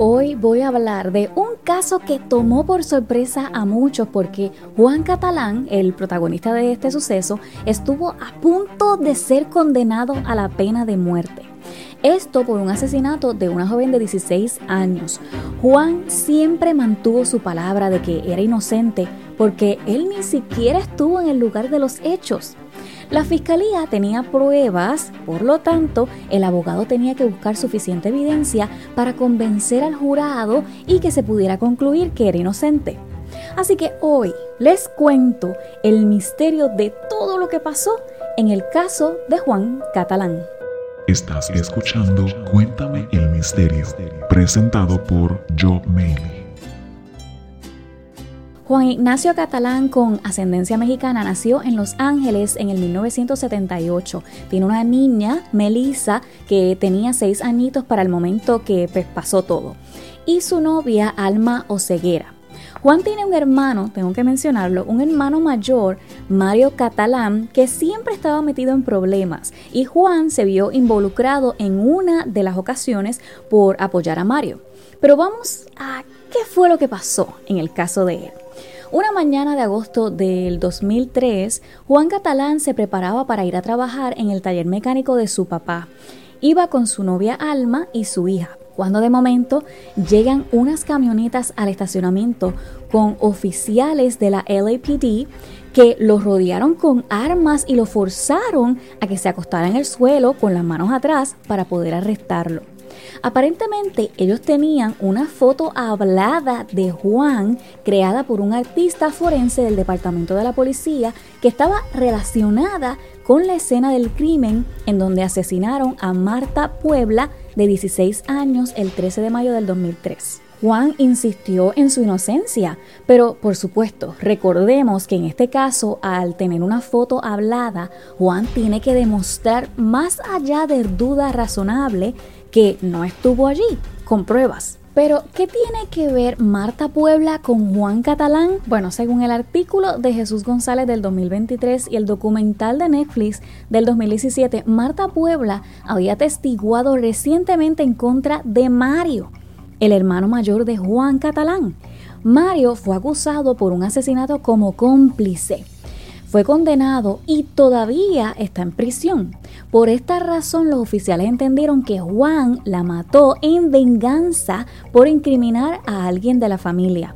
Hoy voy a hablar de un caso que tomó por sorpresa a muchos porque Juan Catalán, el protagonista de este suceso, estuvo a punto de ser condenado a la pena de muerte. Esto por un asesinato de una joven de 16 años. Juan siempre mantuvo su palabra de que era inocente porque él ni siquiera estuvo en el lugar de los hechos. La fiscalía tenía pruebas, por lo tanto, el abogado tenía que buscar suficiente evidencia para convencer al jurado y que se pudiera concluir que era inocente. Así que hoy les cuento el misterio de todo lo que pasó en el caso de Juan Catalán. Estás escuchando Cuéntame el Misterio, presentado por Joe Mailey. Juan Ignacio Catalán, con ascendencia mexicana, nació en Los Ángeles en el 1978. Tiene una niña, Melissa, que tenía seis añitos para el momento que pues, pasó todo. Y su novia, Alma Oceguera. Juan tiene un hermano, tengo que mencionarlo, un hermano mayor, Mario Catalán, que siempre estaba metido en problemas y Juan se vio involucrado en una de las ocasiones por apoyar a Mario. Pero vamos a qué fue lo que pasó en el caso de él. Una mañana de agosto del 2003, Juan Catalán se preparaba para ir a trabajar en el taller mecánico de su papá. Iba con su novia Alma y su hija, cuando de momento llegan unas camionetas al estacionamiento con oficiales de la LAPD que lo rodearon con armas y lo forzaron a que se acostara en el suelo con las manos atrás para poder arrestarlo. Aparentemente ellos tenían una foto hablada de Juan creada por un artista forense del departamento de la policía que estaba relacionada con la escena del crimen en donde asesinaron a Marta Puebla de 16 años el 13 de mayo del 2003. Juan insistió en su inocencia, pero por supuesto, recordemos que en este caso, al tener una foto hablada, Juan tiene que demostrar más allá de duda razonable que no estuvo allí, con pruebas. Pero, ¿qué tiene que ver Marta Puebla con Juan Catalán? Bueno, según el artículo de Jesús González del 2023 y el documental de Netflix del 2017, Marta Puebla había testiguado recientemente en contra de Mario, el hermano mayor de Juan Catalán. Mario fue acusado por un asesinato como cómplice fue condenado y todavía está en prisión. Por esta razón los oficiales entendieron que Juan la mató en venganza por incriminar a alguien de la familia.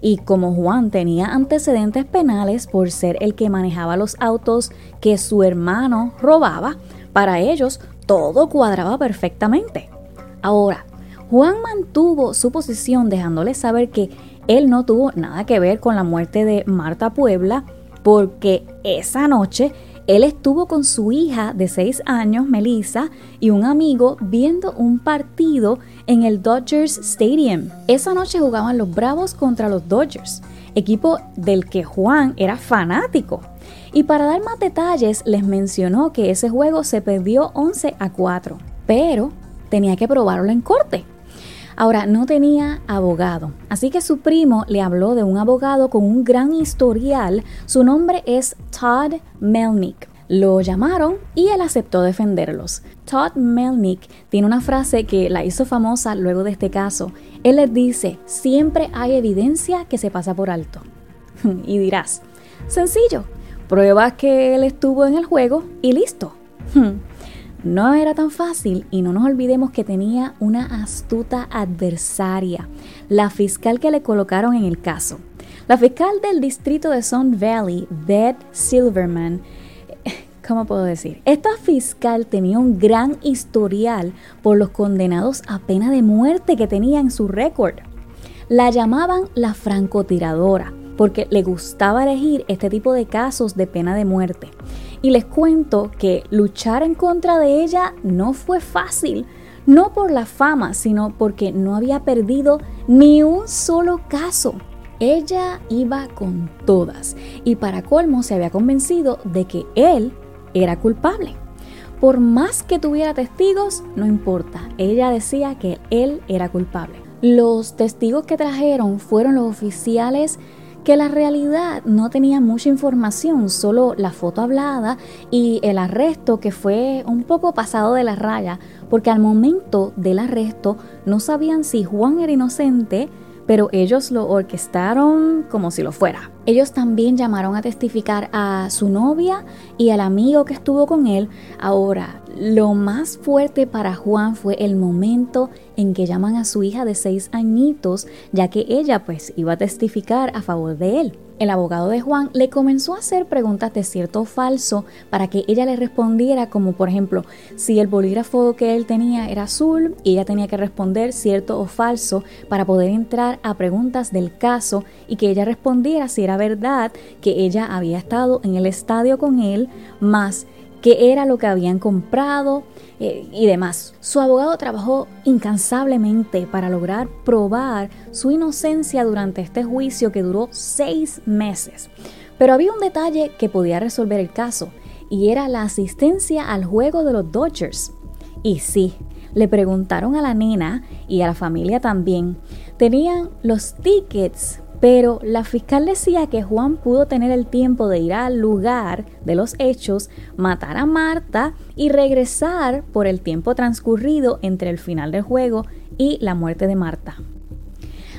Y como Juan tenía antecedentes penales por ser el que manejaba los autos que su hermano robaba, para ellos todo cuadraba perfectamente. Ahora, Juan mantuvo su posición dejándole saber que él no tuvo nada que ver con la muerte de Marta Puebla, porque esa noche él estuvo con su hija de 6 años, Melissa, y un amigo viendo un partido en el Dodgers Stadium. Esa noche jugaban los Bravos contra los Dodgers, equipo del que Juan era fanático. Y para dar más detalles, les mencionó que ese juego se perdió 11 a 4, pero tenía que probarlo en corte. Ahora, no tenía abogado, así que su primo le habló de un abogado con un gran historial. Su nombre es Todd Melnick. Lo llamaron y él aceptó defenderlos. Todd Melnick tiene una frase que la hizo famosa luego de este caso. Él les dice, siempre hay evidencia que se pasa por alto. y dirás, sencillo, prueba que él estuvo en el juego y listo. No era tan fácil y no nos olvidemos que tenía una astuta adversaria, la fiscal que le colocaron en el caso. La fiscal del distrito de Sun Valley, Beth Silverman, ¿cómo puedo decir? Esta fiscal tenía un gran historial por los condenados a pena de muerte que tenía en su récord. La llamaban la francotiradora porque le gustaba elegir este tipo de casos de pena de muerte. Y les cuento que luchar en contra de ella no fue fácil, no por la fama, sino porque no había perdido ni un solo caso. Ella iba con todas y para colmo se había convencido de que él era culpable. Por más que tuviera testigos, no importa, ella decía que él era culpable. Los testigos que trajeron fueron los oficiales que la realidad no tenía mucha información, solo la foto hablada y el arresto que fue un poco pasado de la raya, porque al momento del arresto no sabían si Juan era inocente, pero ellos lo orquestaron como si lo fuera. Ellos también llamaron a testificar a su novia y al amigo que estuvo con él. Ahora, lo más fuerte para Juan fue el momento en que llaman a su hija de seis añitos, ya que ella pues iba a testificar a favor de él. El abogado de Juan le comenzó a hacer preguntas de cierto o falso para que ella le respondiera, como por ejemplo, si el bolígrafo que él tenía era azul y ella tenía que responder cierto o falso para poder entrar a preguntas del caso y que ella respondiera si era verdad que ella había estado en el estadio con él, más qué era lo que habían comprado eh, y demás. Su abogado trabajó incansablemente para lograr probar su inocencia durante este juicio que duró seis meses. Pero había un detalle que podía resolver el caso y era la asistencia al juego de los Dodgers. Y sí, le preguntaron a la nena y a la familia también. Tenían los tickets pero la fiscal decía que Juan pudo tener el tiempo de ir al lugar de los hechos, matar a Marta y regresar por el tiempo transcurrido entre el final del juego y la muerte de Marta.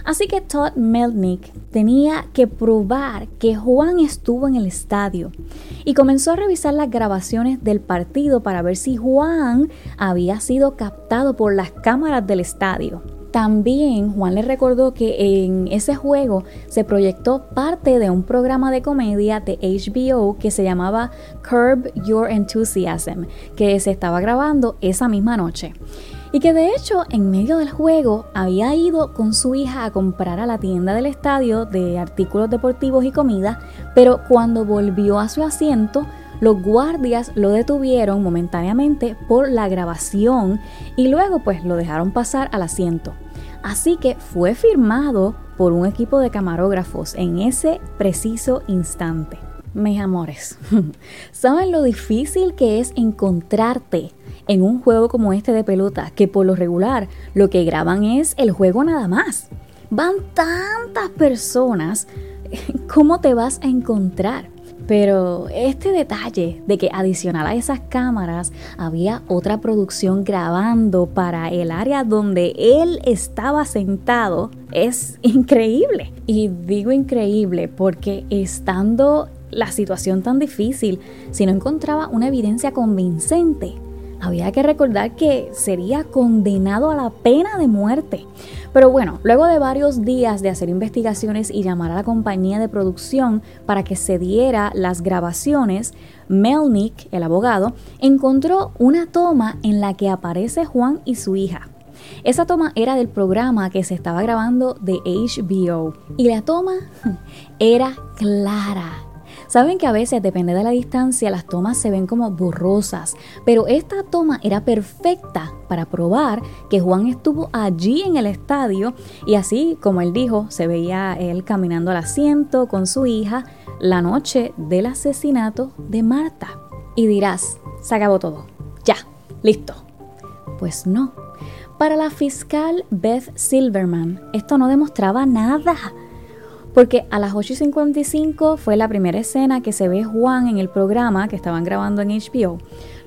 Así que Todd Melnick tenía que probar que Juan estuvo en el estadio y comenzó a revisar las grabaciones del partido para ver si Juan había sido captado por las cámaras del estadio. También Juan le recordó que en ese juego se proyectó parte de un programa de comedia de HBO que se llamaba Curb Your Enthusiasm, que se estaba grabando esa misma noche. Y que de hecho en medio del juego había ido con su hija a comprar a la tienda del estadio de artículos deportivos y comida, pero cuando volvió a su asiento, los guardias lo detuvieron momentáneamente por la grabación y luego pues lo dejaron pasar al asiento. Así que fue firmado por un equipo de camarógrafos en ese preciso instante. Mis amores, ¿saben lo difícil que es encontrarte en un juego como este de pelota? Que por lo regular lo que graban es el juego nada más. Van tantas personas, ¿cómo te vas a encontrar? Pero este detalle de que adicional a esas cámaras había otra producción grabando para el área donde él estaba sentado es increíble. Y digo increíble porque estando la situación tan difícil, si no encontraba una evidencia convincente, había que recordar que sería condenado a la pena de muerte. Pero bueno, luego de varios días de hacer investigaciones y llamar a la compañía de producción para que se diera las grabaciones, Melnick, el abogado, encontró una toma en la que aparece Juan y su hija. Esa toma era del programa que se estaba grabando de HBO y la toma era clara, Saben que a veces, depende de la distancia, las tomas se ven como borrosas, pero esta toma era perfecta para probar que Juan estuvo allí en el estadio y así, como él dijo, se veía él caminando al asiento con su hija la noche del asesinato de Marta. Y dirás, se acabó todo. Ya, listo. Pues no. Para la fiscal Beth Silverman, esto no demostraba nada porque a las 8 y 55 fue la primera escena que se ve Juan en el programa que estaban grabando en HBO.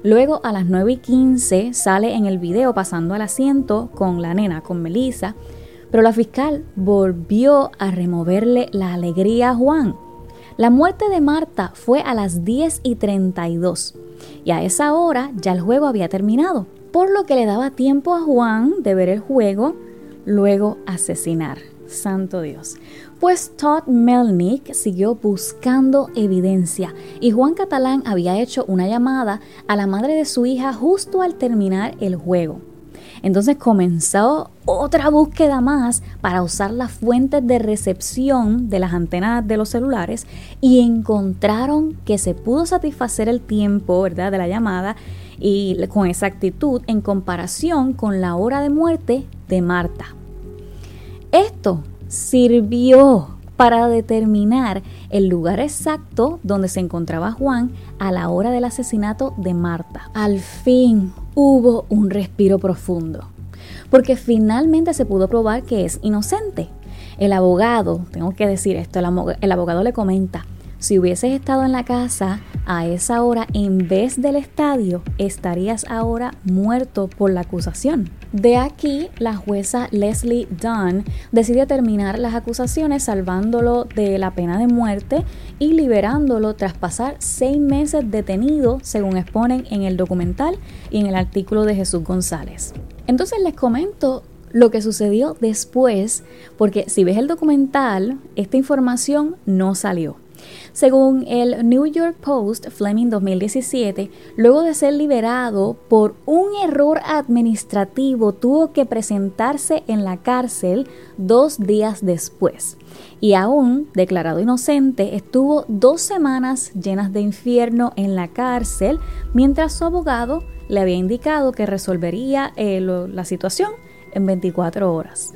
Luego a las 9 y 15 sale en el video pasando al asiento con la nena, con Melissa. Pero la fiscal volvió a removerle la alegría a Juan. La muerte de Marta fue a las 10 y 32 y a esa hora ya el juego había terminado, por lo que le daba tiempo a Juan de ver el juego, luego asesinar. Santo Dios. Pues Todd Melnick siguió buscando evidencia y Juan Catalán había hecho una llamada a la madre de su hija justo al terminar el juego. Entonces comenzó otra búsqueda más para usar las fuentes de recepción de las antenas de los celulares y encontraron que se pudo satisfacer el tiempo, ¿verdad?, de la llamada y con exactitud en comparación con la hora de muerte de Marta. Esto sirvió para determinar el lugar exacto donde se encontraba Juan a la hora del asesinato de Marta. Al fin hubo un respiro profundo, porque finalmente se pudo probar que es inocente. El abogado, tengo que decir esto, el, abogado le comenta, si hubieses estado en la casa a esa hora en vez del estadio, estarías ahora muerto por la acusación. De aquí, la jueza Leslie Dunn decide terminar las acusaciones salvándolo de la pena de muerte y liberándolo tras pasar seis meses detenido, según exponen en el documental y en el artículo de Jesús González. Entonces les comento lo que sucedió después, porque si ves el documental, esta información no salió. Según el New York Post, Fleming 2017, luego de ser liberado por un error administrativo, tuvo que presentarse en la cárcel dos días después. Y aún, declarado inocente, estuvo dos semanas llenas de infierno en la cárcel, mientras su abogado le había indicado que resolvería eh, la situación en 24 horas.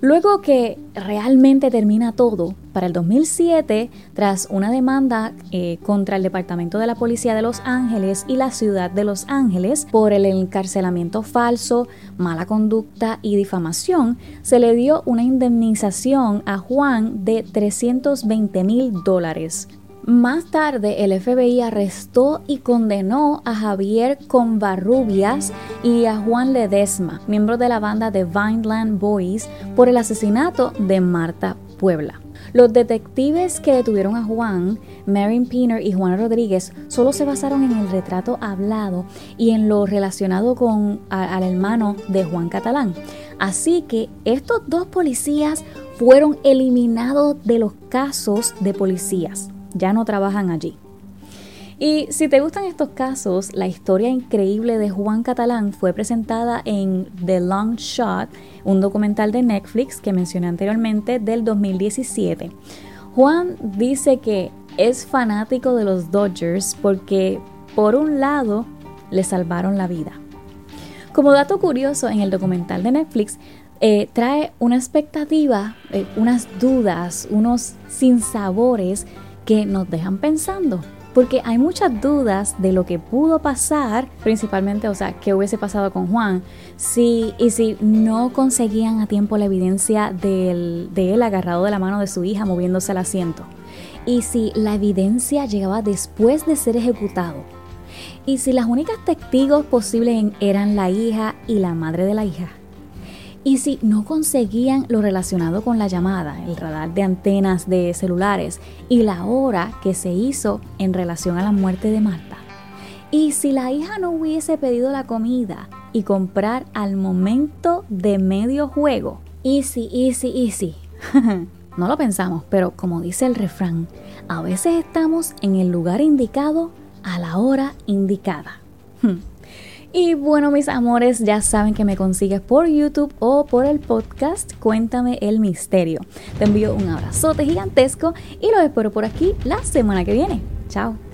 Luego que realmente termina todo, para el 2007, tras una demanda eh, contra el Departamento de la Policía de Los Ángeles y la ciudad de Los Ángeles por el encarcelamiento falso, mala conducta y difamación, se le dio una indemnización a Juan de 320 mil dólares, más tarde, el FBI arrestó y condenó a Javier Convarrubias y a Juan Ledesma, miembros de la banda de Vineland Boys, por el asesinato de Marta Puebla. Los detectives que detuvieron a Juan, Marin Piner y Juan Rodríguez, solo se basaron en el retrato hablado y en lo relacionado con al hermano de Juan Catalán. Así que estos dos policías fueron eliminados de los casos de policías ya no trabajan allí. Y si te gustan estos casos, la historia increíble de Juan Catalán fue presentada en The Long Shot, un documental de Netflix que mencioné anteriormente del 2017. Juan dice que es fanático de los Dodgers porque, por un lado, le salvaron la vida. Como dato curioso, en el documental de Netflix eh, trae una expectativa, eh, unas dudas, unos sinsabores que nos dejan pensando. Porque hay muchas dudas de lo que pudo pasar, principalmente, o sea, qué hubiese pasado con Juan, si, y si no conseguían a tiempo la evidencia de él agarrado de la mano de su hija moviéndose al asiento. Y si la evidencia llegaba después de ser ejecutado. Y si las únicas testigos posibles eran la hija y la madre de la hija. Y si no conseguían lo relacionado con la llamada, el radar de antenas de celulares y la hora que se hizo en relación a la muerte de Marta. Y si la hija no hubiese pedido la comida y comprar al momento de medio juego. Easy, easy, easy. no lo pensamos, pero como dice el refrán, a veces estamos en el lugar indicado a la hora indicada. Y bueno, mis amores, ya saben que me consigues por YouTube o por el podcast Cuéntame el Misterio. Te envío un abrazote gigantesco y los espero por aquí la semana que viene. Chao.